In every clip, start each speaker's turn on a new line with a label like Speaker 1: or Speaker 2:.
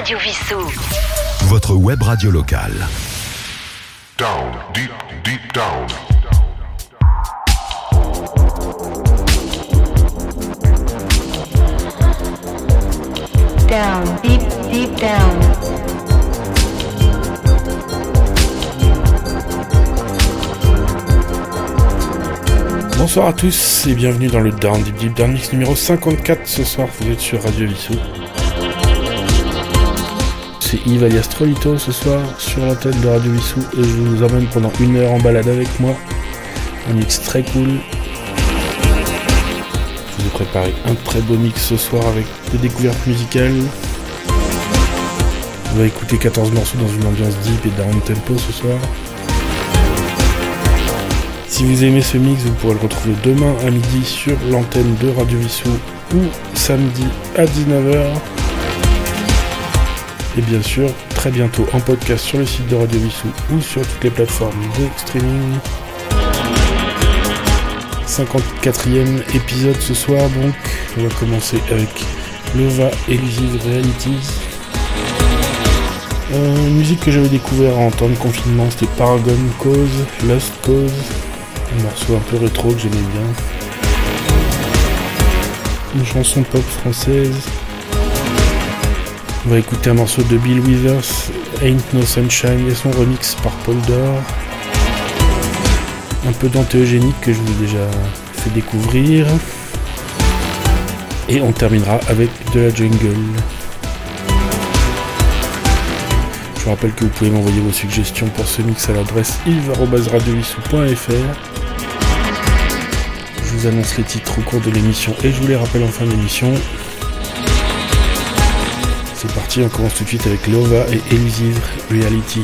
Speaker 1: Radio Vissou.
Speaker 2: Votre web radio locale.
Speaker 3: Down, deep, deep down.
Speaker 4: Down, deep, deep down.
Speaker 5: Bonsoir à tous et bienvenue dans le Down Deep Deep Down Mix numéro 54 ce soir, vous êtes sur Radio Vissou. C'est Yves alias ce soir sur la tête de Radio Vissou et je vous emmène pendant une heure en balade avec moi. Un mix très cool. Je vous ai préparé un très beau mix ce soir avec des découvertes musicales. On va écouter 14 morceaux dans une ambiance deep et down tempo ce soir. Si vous aimez ce mix, vous pourrez le retrouver demain à midi sur l'antenne de Radio Vissou ou samedi à 19h. Et bien sûr, très bientôt en podcast sur le site de Radio Vissou ou sur toutes les plateformes de streaming. 54e épisode ce soir donc. On va commencer avec Lova Elusive Realities. Euh, une musique que j'avais découvert en temps de confinement, c'était Paragon Cause, Lost Cause. Un morceau un peu rétro que j'aimais bien. Une chanson pop française. On va écouter un morceau de Bill Withers, Ain't No Sunshine, et son remix par Paul Dor. Un peu d'antéogénique que je vous ai déjà fait découvrir. Et on terminera avec de la jungle. Je vous rappelle que vous pouvez m'envoyer vos suggestions pour ce mix à l'adresse yves.radiovissou.fr. Je vous annonce les titres au cours de l'émission et je vous les rappelle en fin d'émission. C'est parti, on commence tout de suite avec Lova et Elusive Realities.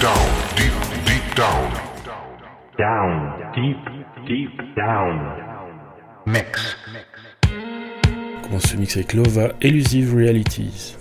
Speaker 3: Down, deep, deep down.
Speaker 6: Down, deep, deep down. Mix.
Speaker 5: On commence ce mix avec Lova Elusive Realities.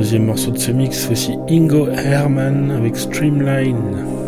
Speaker 5: Deuxième morceau de ce mix, voici Ingo Herman avec Streamline.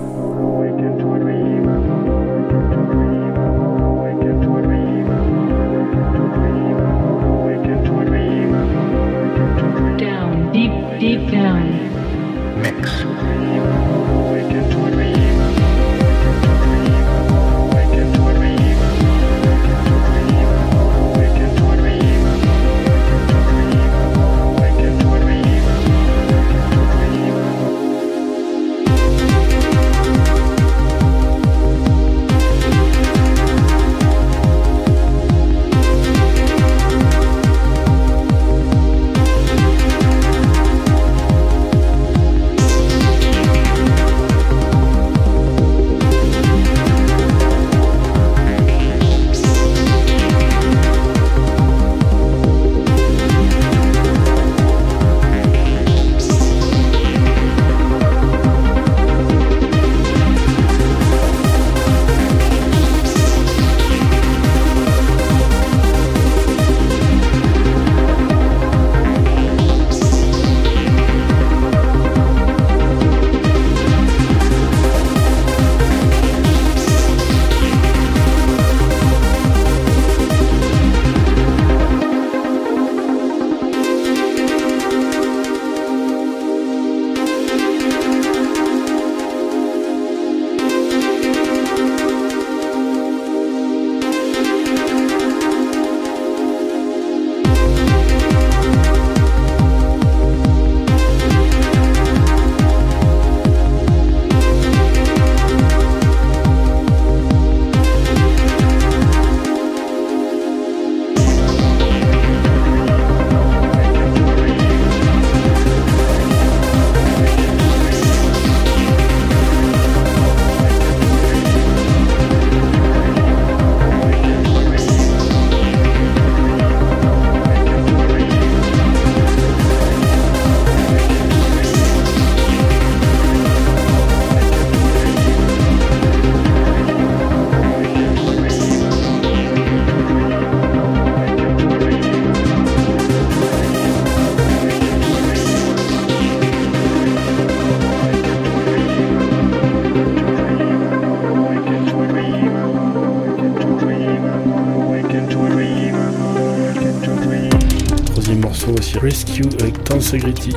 Speaker 5: L'idée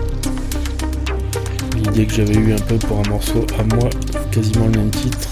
Speaker 5: que j'avais eu un peu pour un morceau à moi, quasiment le même titre.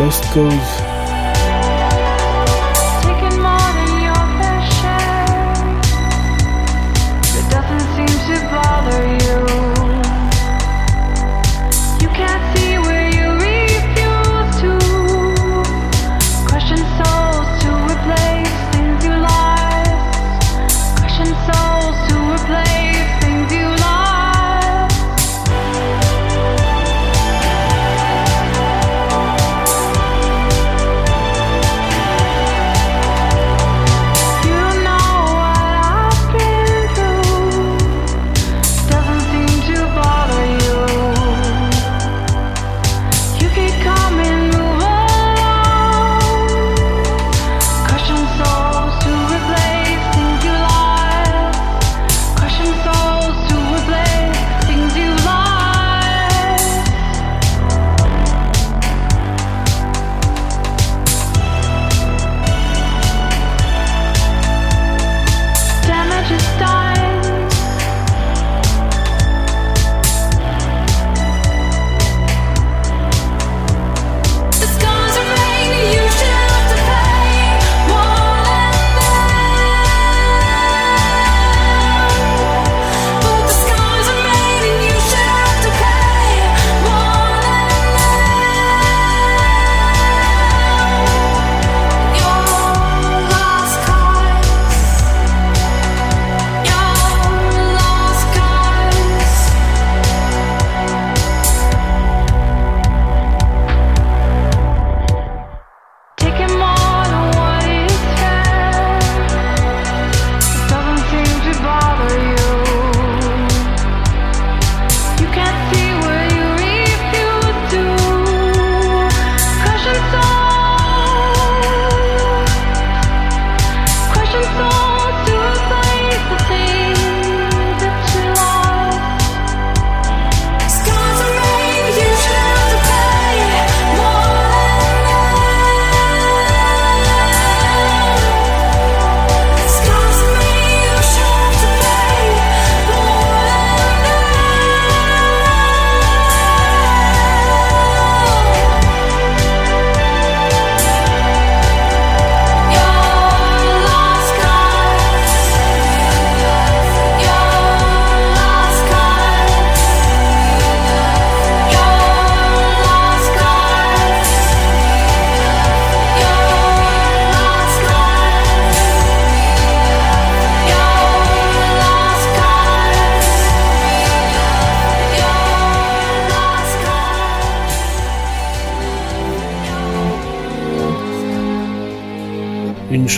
Speaker 4: Lost Cause.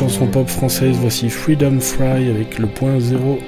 Speaker 4: chanson pop française, voici Freedom Fry avec le point zéro.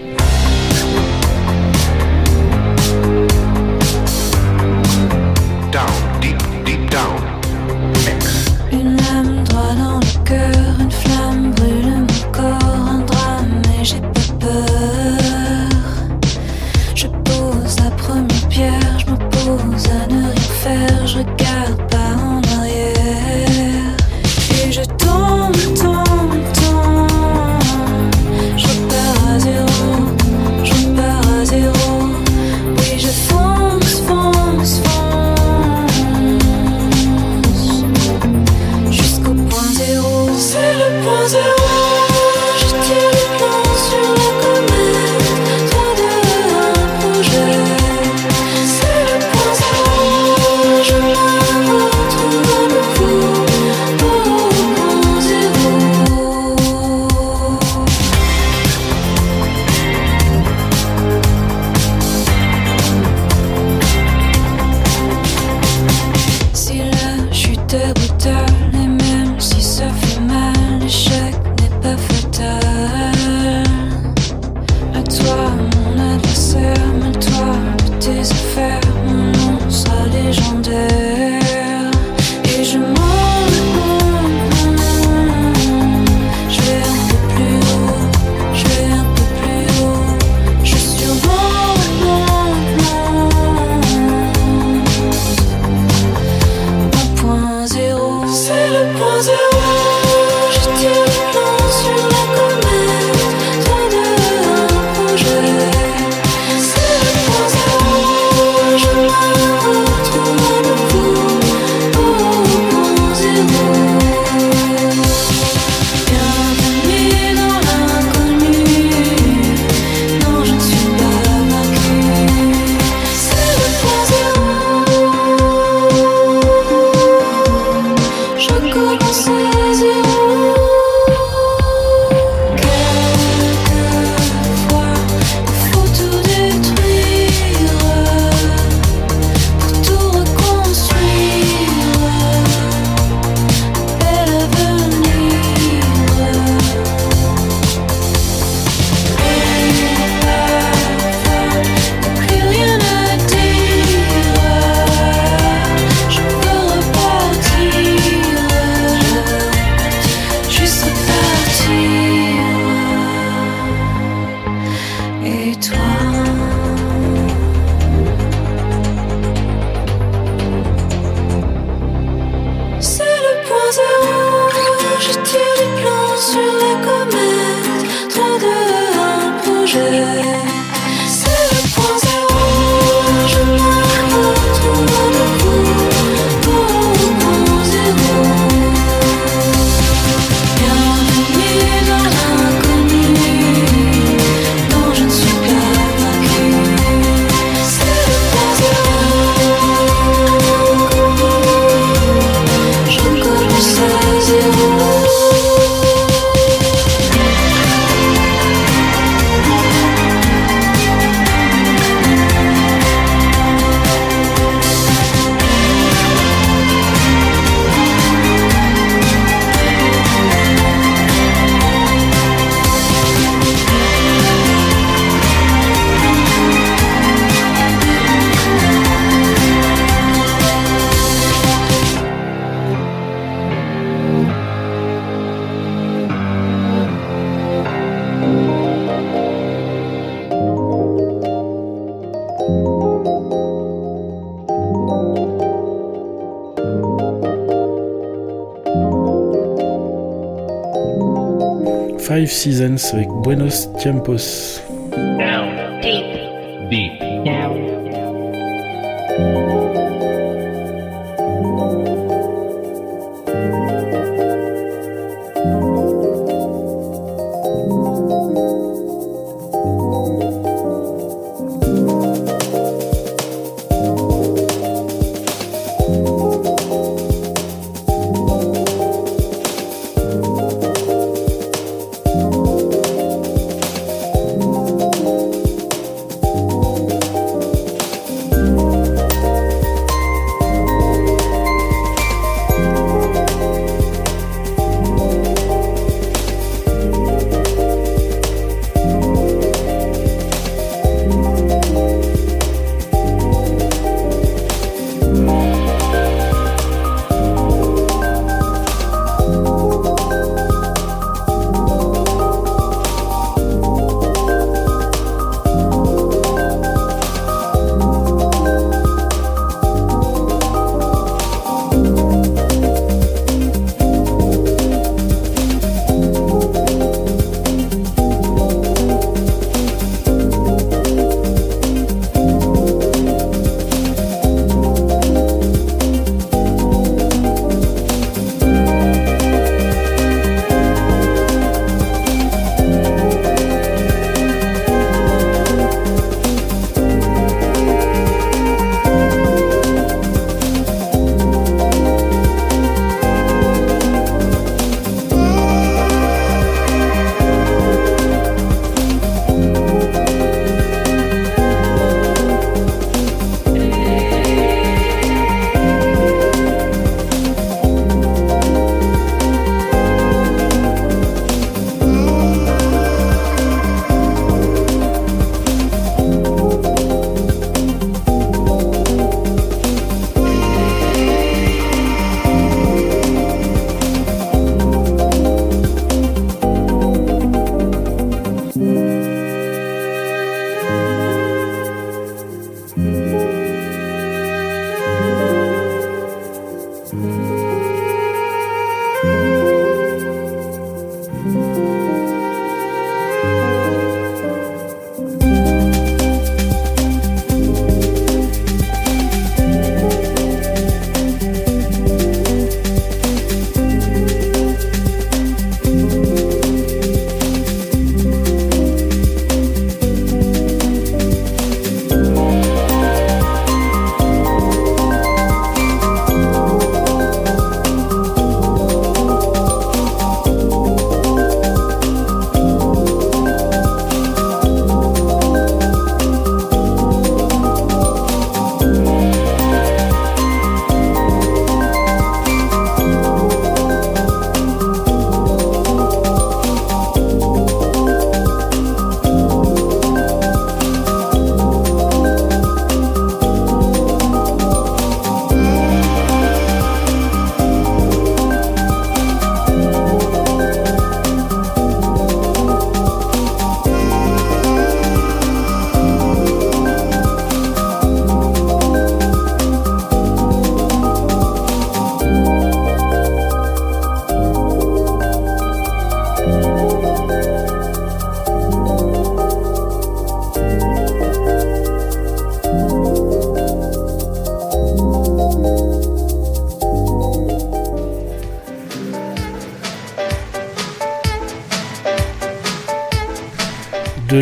Speaker 5: Five Seasons avec Buenos Tiempos.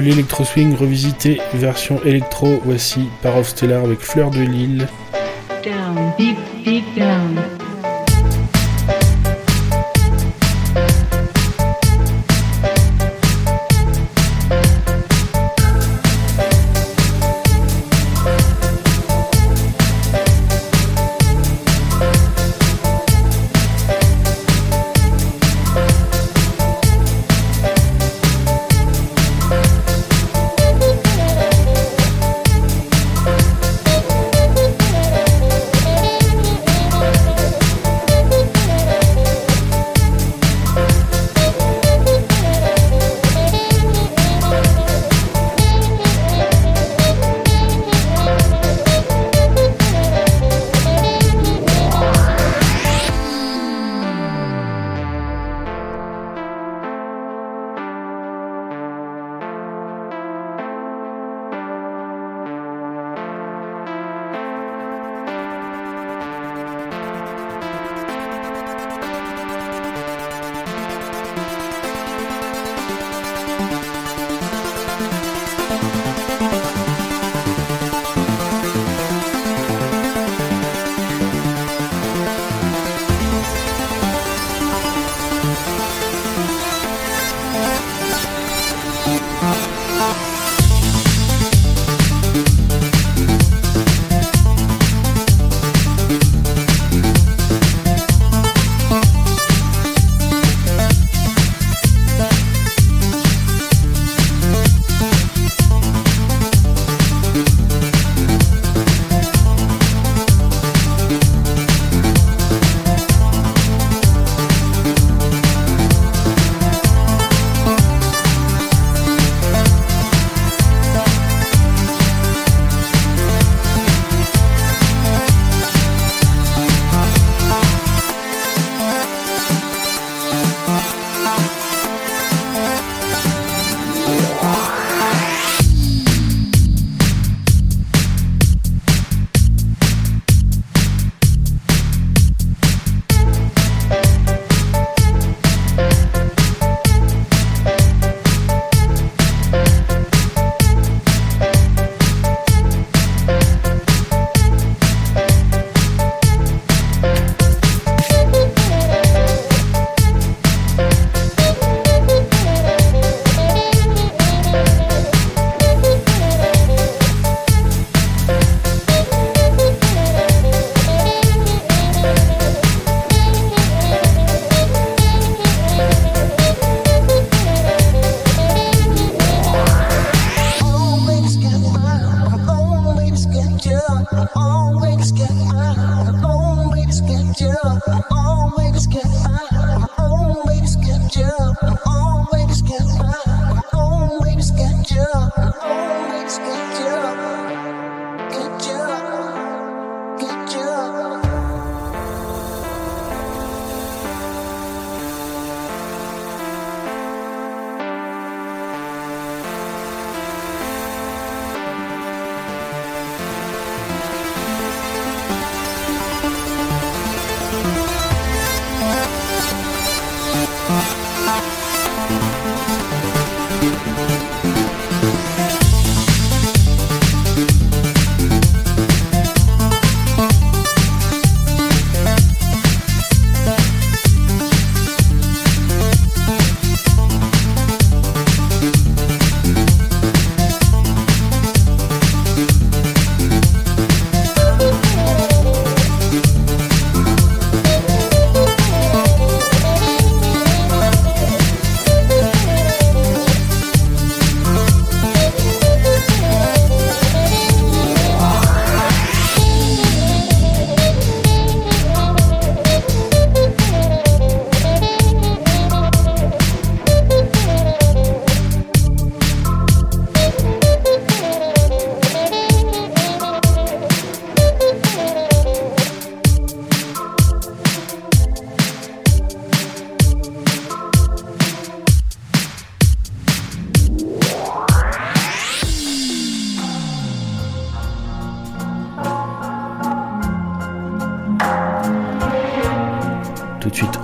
Speaker 5: L'électro swing revisité version électro. Voici Par of Stellar avec Fleur de Lille.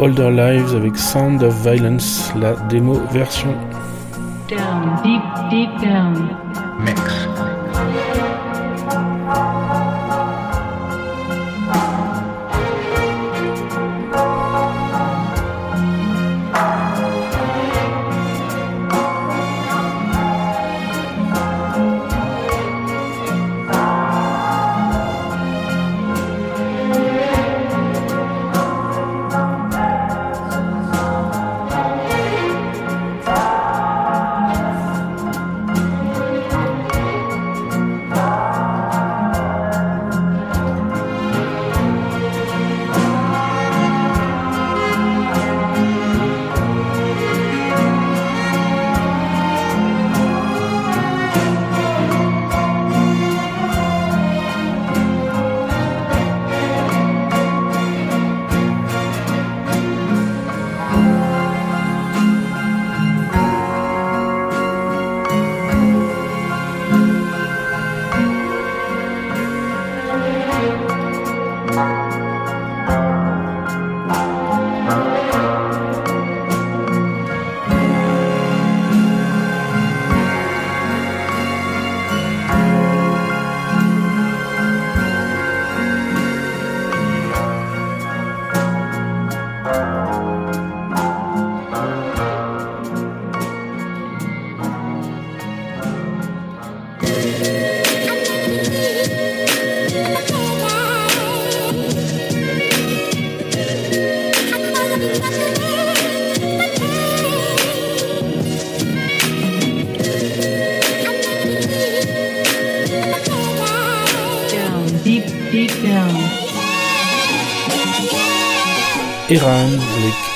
Speaker 5: Older Lives avec Sound of Violence, la démo version.
Speaker 4: down, deep, deep down.
Speaker 3: mix.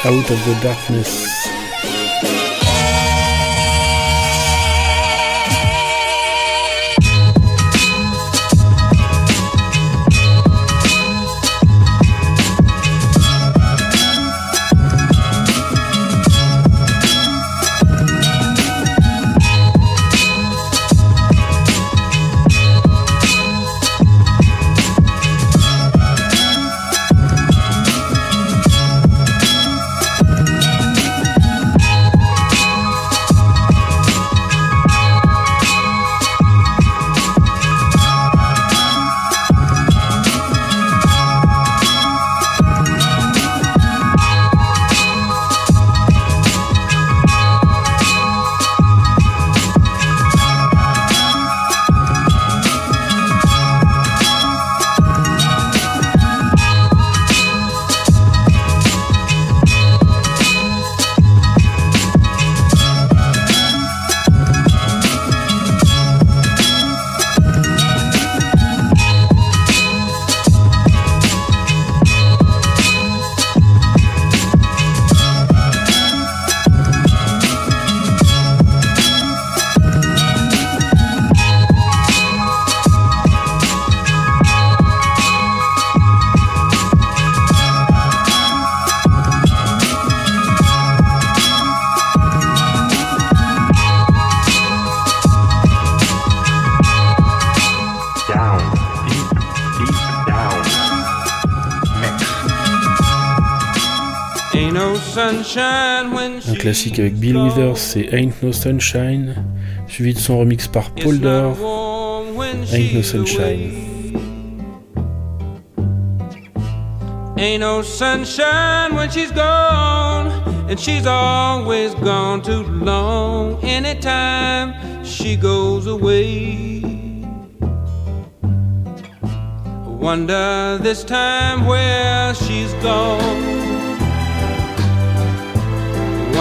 Speaker 5: Out of the Darkness. Un classique avec Bill. Withers, c'est Ain't No Sunshine, suivi de son remix par Paul Dor, Ain't No Sunshine.
Speaker 7: Ain't no sunshine when she's gone, and she's always gone too long. Anytime she goes away, wonder this time where she's gone.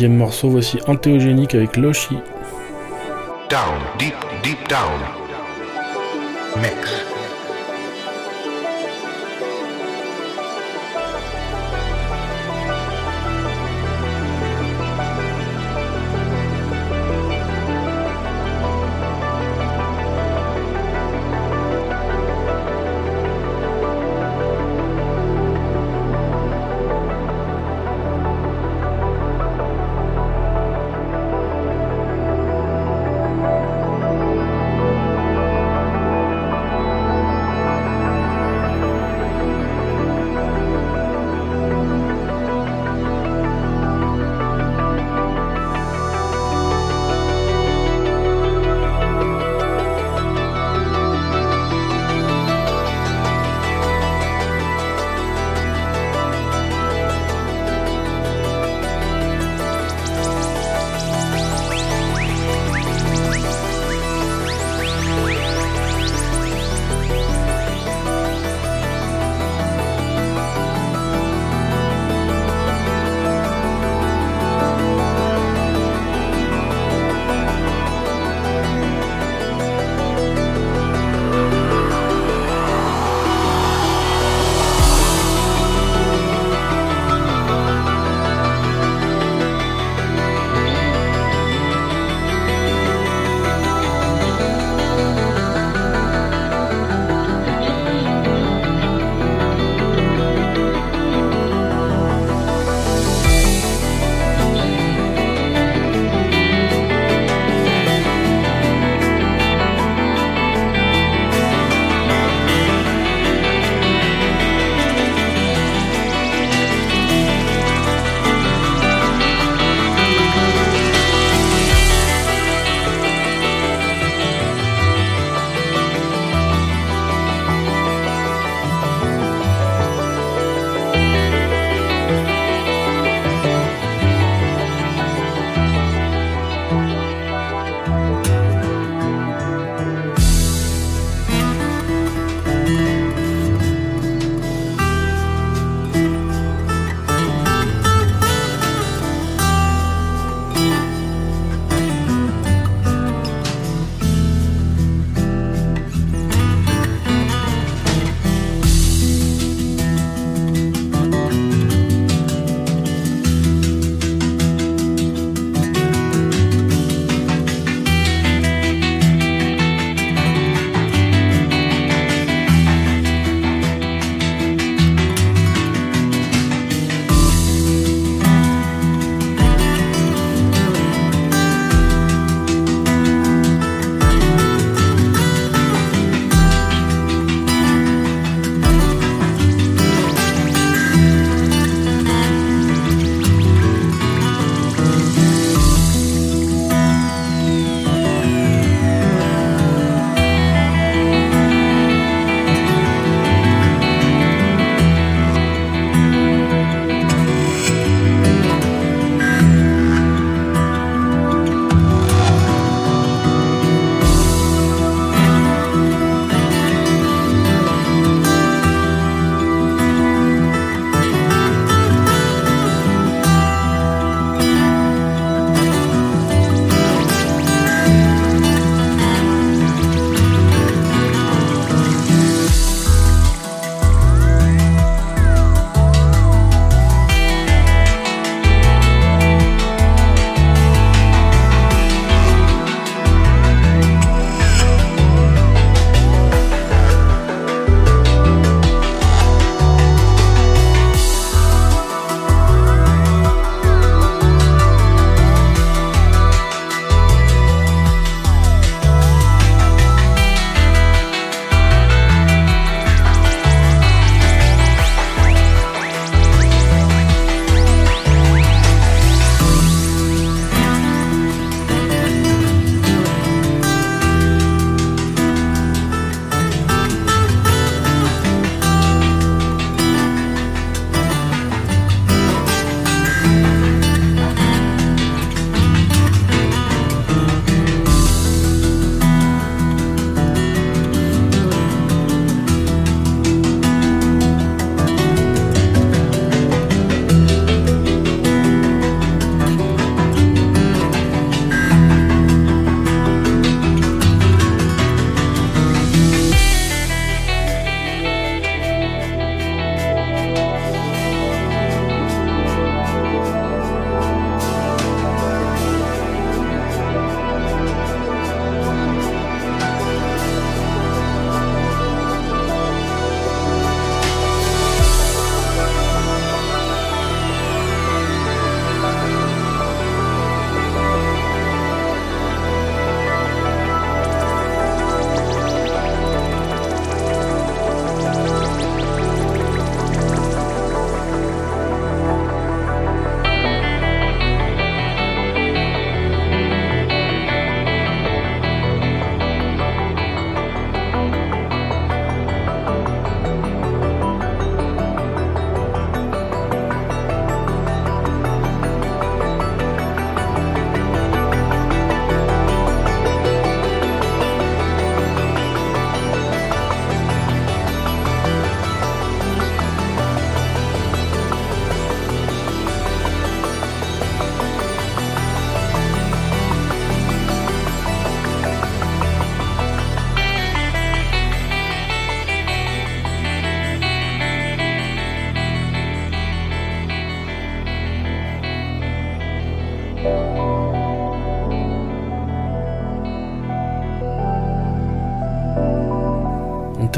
Speaker 5: Deuxième morceau, voici Antéogénique avec Loshi.
Speaker 2: Down, deep, deep down. Mix.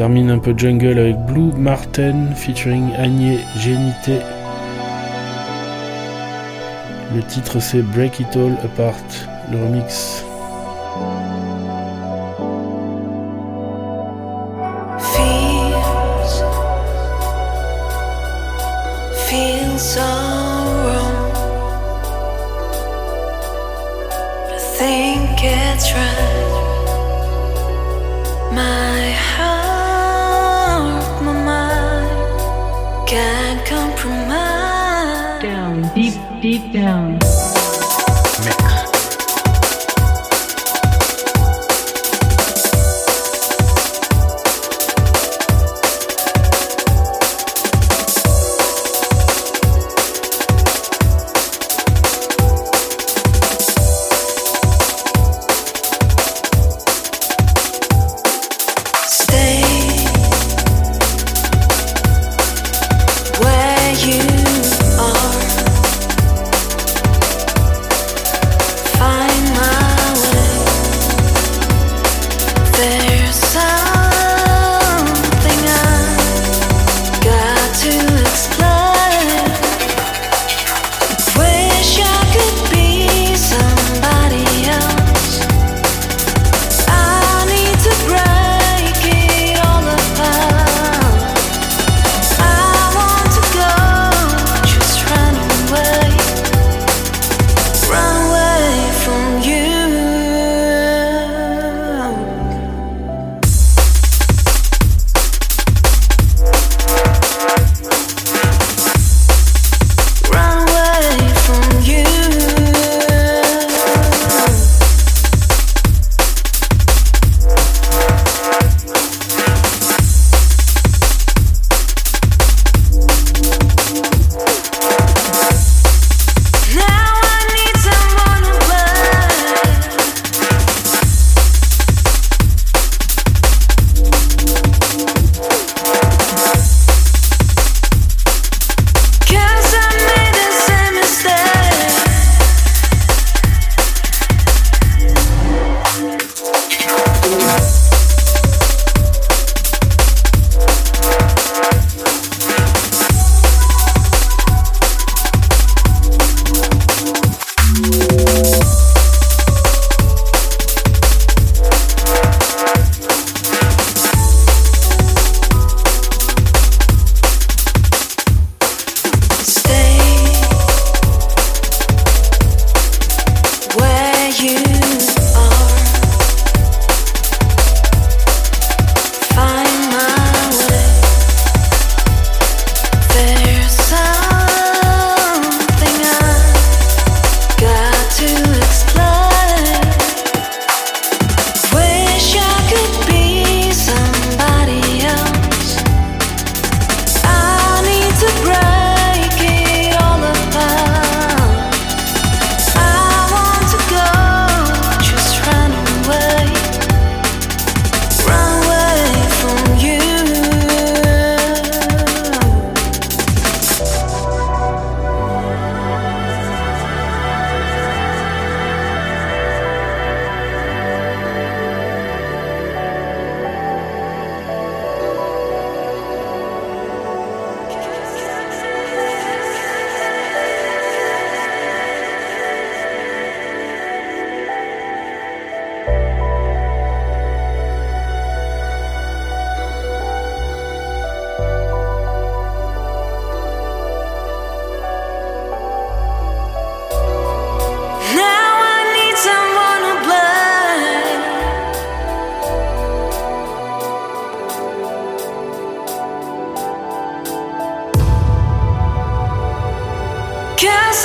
Speaker 5: termine un peu jungle avec Blue Martin featuring Agnès Génité. Le titre c'est Break It All Apart, le remix.
Speaker 4: deep, deep down.
Speaker 2: Mix.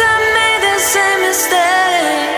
Speaker 8: I made the same mistake.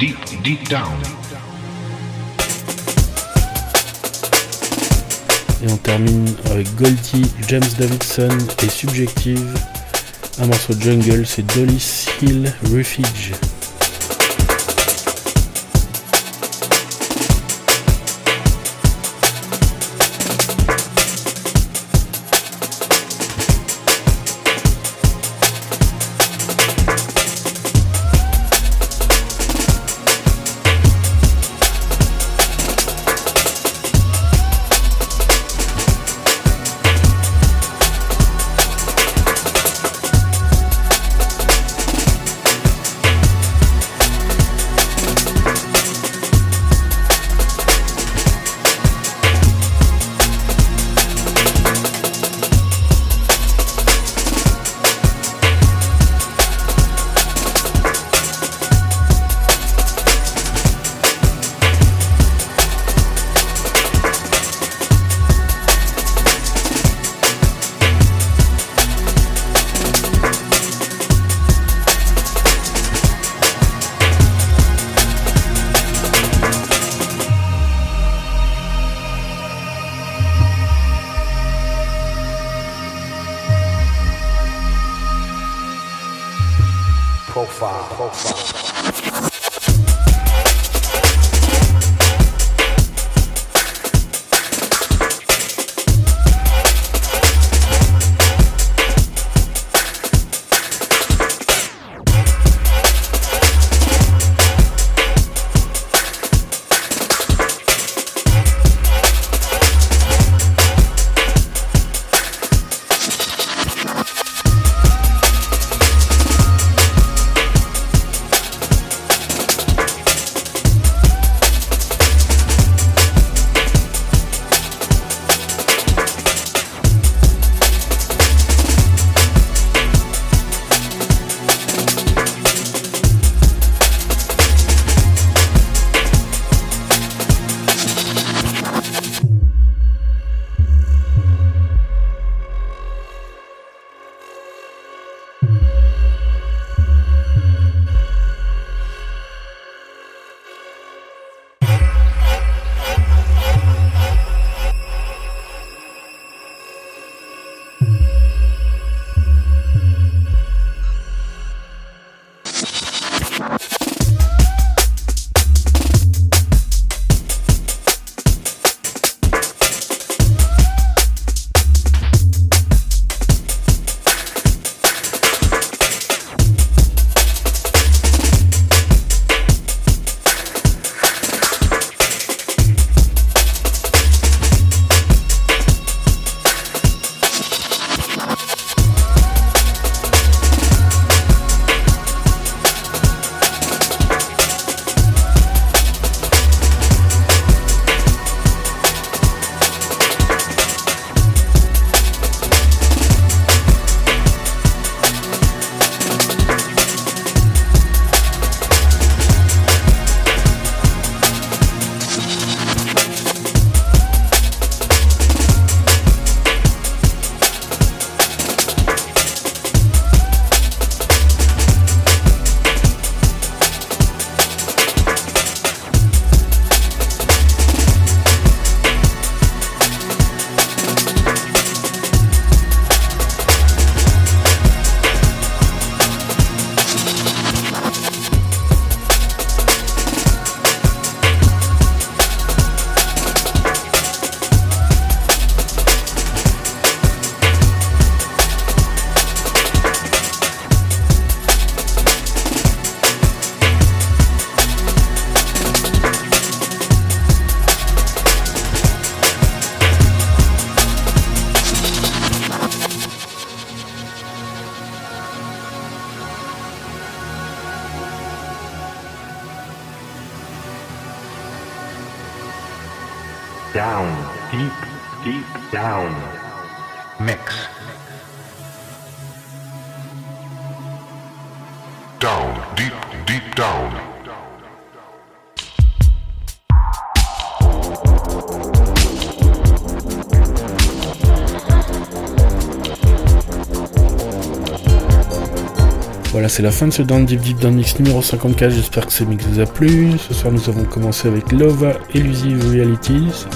Speaker 2: Deep, deep down.
Speaker 5: Et on termine avec Goldie, James Davidson et Subjective. Un morceau jungle, c'est Dolly's Hill Refuge. C'est la fin de ce Down Deep Deep Mix numéro 54. J'espère que ce mix vous a plu. Ce soir, nous avons commencé avec Lova Elusive Realities.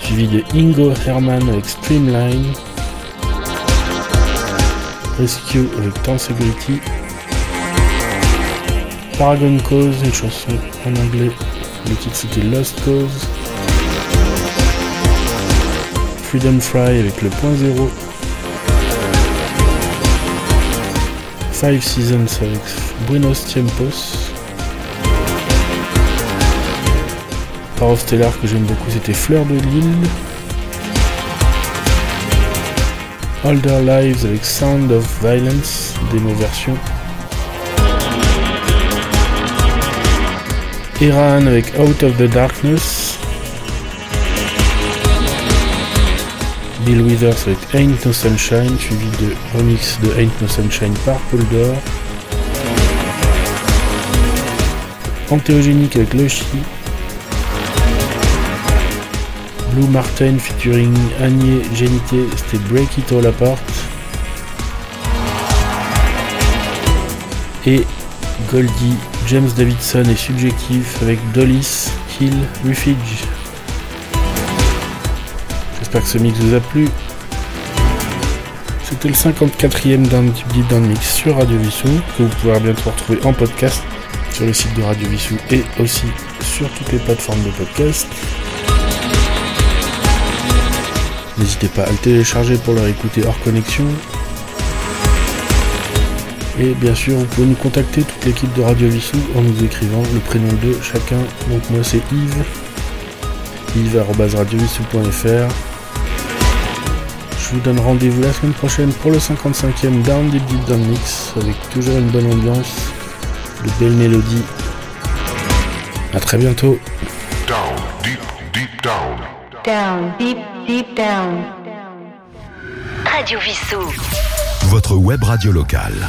Speaker 5: Suivi de Ingo Herman avec Streamline. Rescue avec Tensegrity. Paragon Cause, une chanson en anglais. Le titre c'était Lost Cause. Freedom Fry avec le point zéro. Five Seasons avec Buenos Tiempos. Par Stellar que j'aime beaucoup, c'était Fleur de Lille. Older Lives avec Sound of Violence, démo version. Iran avec Out of the Darkness. Bill Withers avec Ain't No Sunshine, suivi de remix de Ain't No Sunshine par Paul Dor. Antéogénique avec Loshi. Blue Martin featuring Agnès Génité, c'était Break It All Apart. Et Goldie, James Davidson et Subjectif avec Dollis, Kill, Refuge. J'espère que ce mix vous a plu. C'était le 54e d'un Down Mix sur Radio Vissou, que vous pourrez bientôt retrouver en podcast sur le site de Radio Vissou et aussi sur toutes les plateformes de podcast. N'hésitez pas à le télécharger pour le réécouter hors connexion. Et bien sûr, vous pouvez nous contacter, toute l'équipe de Radio Vissou, en nous écrivant le prénom de chacun. Donc moi c'est Yves, yves.radiovissou.fr. Je vous donne rendez-vous la semaine prochaine pour le 55e Down Deep Deep Down Mix, avec toujours une bonne ambiance, de belles mélodies. A très bientôt.
Speaker 2: Down, deep, deep down.
Speaker 1: Down, deep, deep down.
Speaker 9: Radio Vissou.
Speaker 10: Votre web radio locale.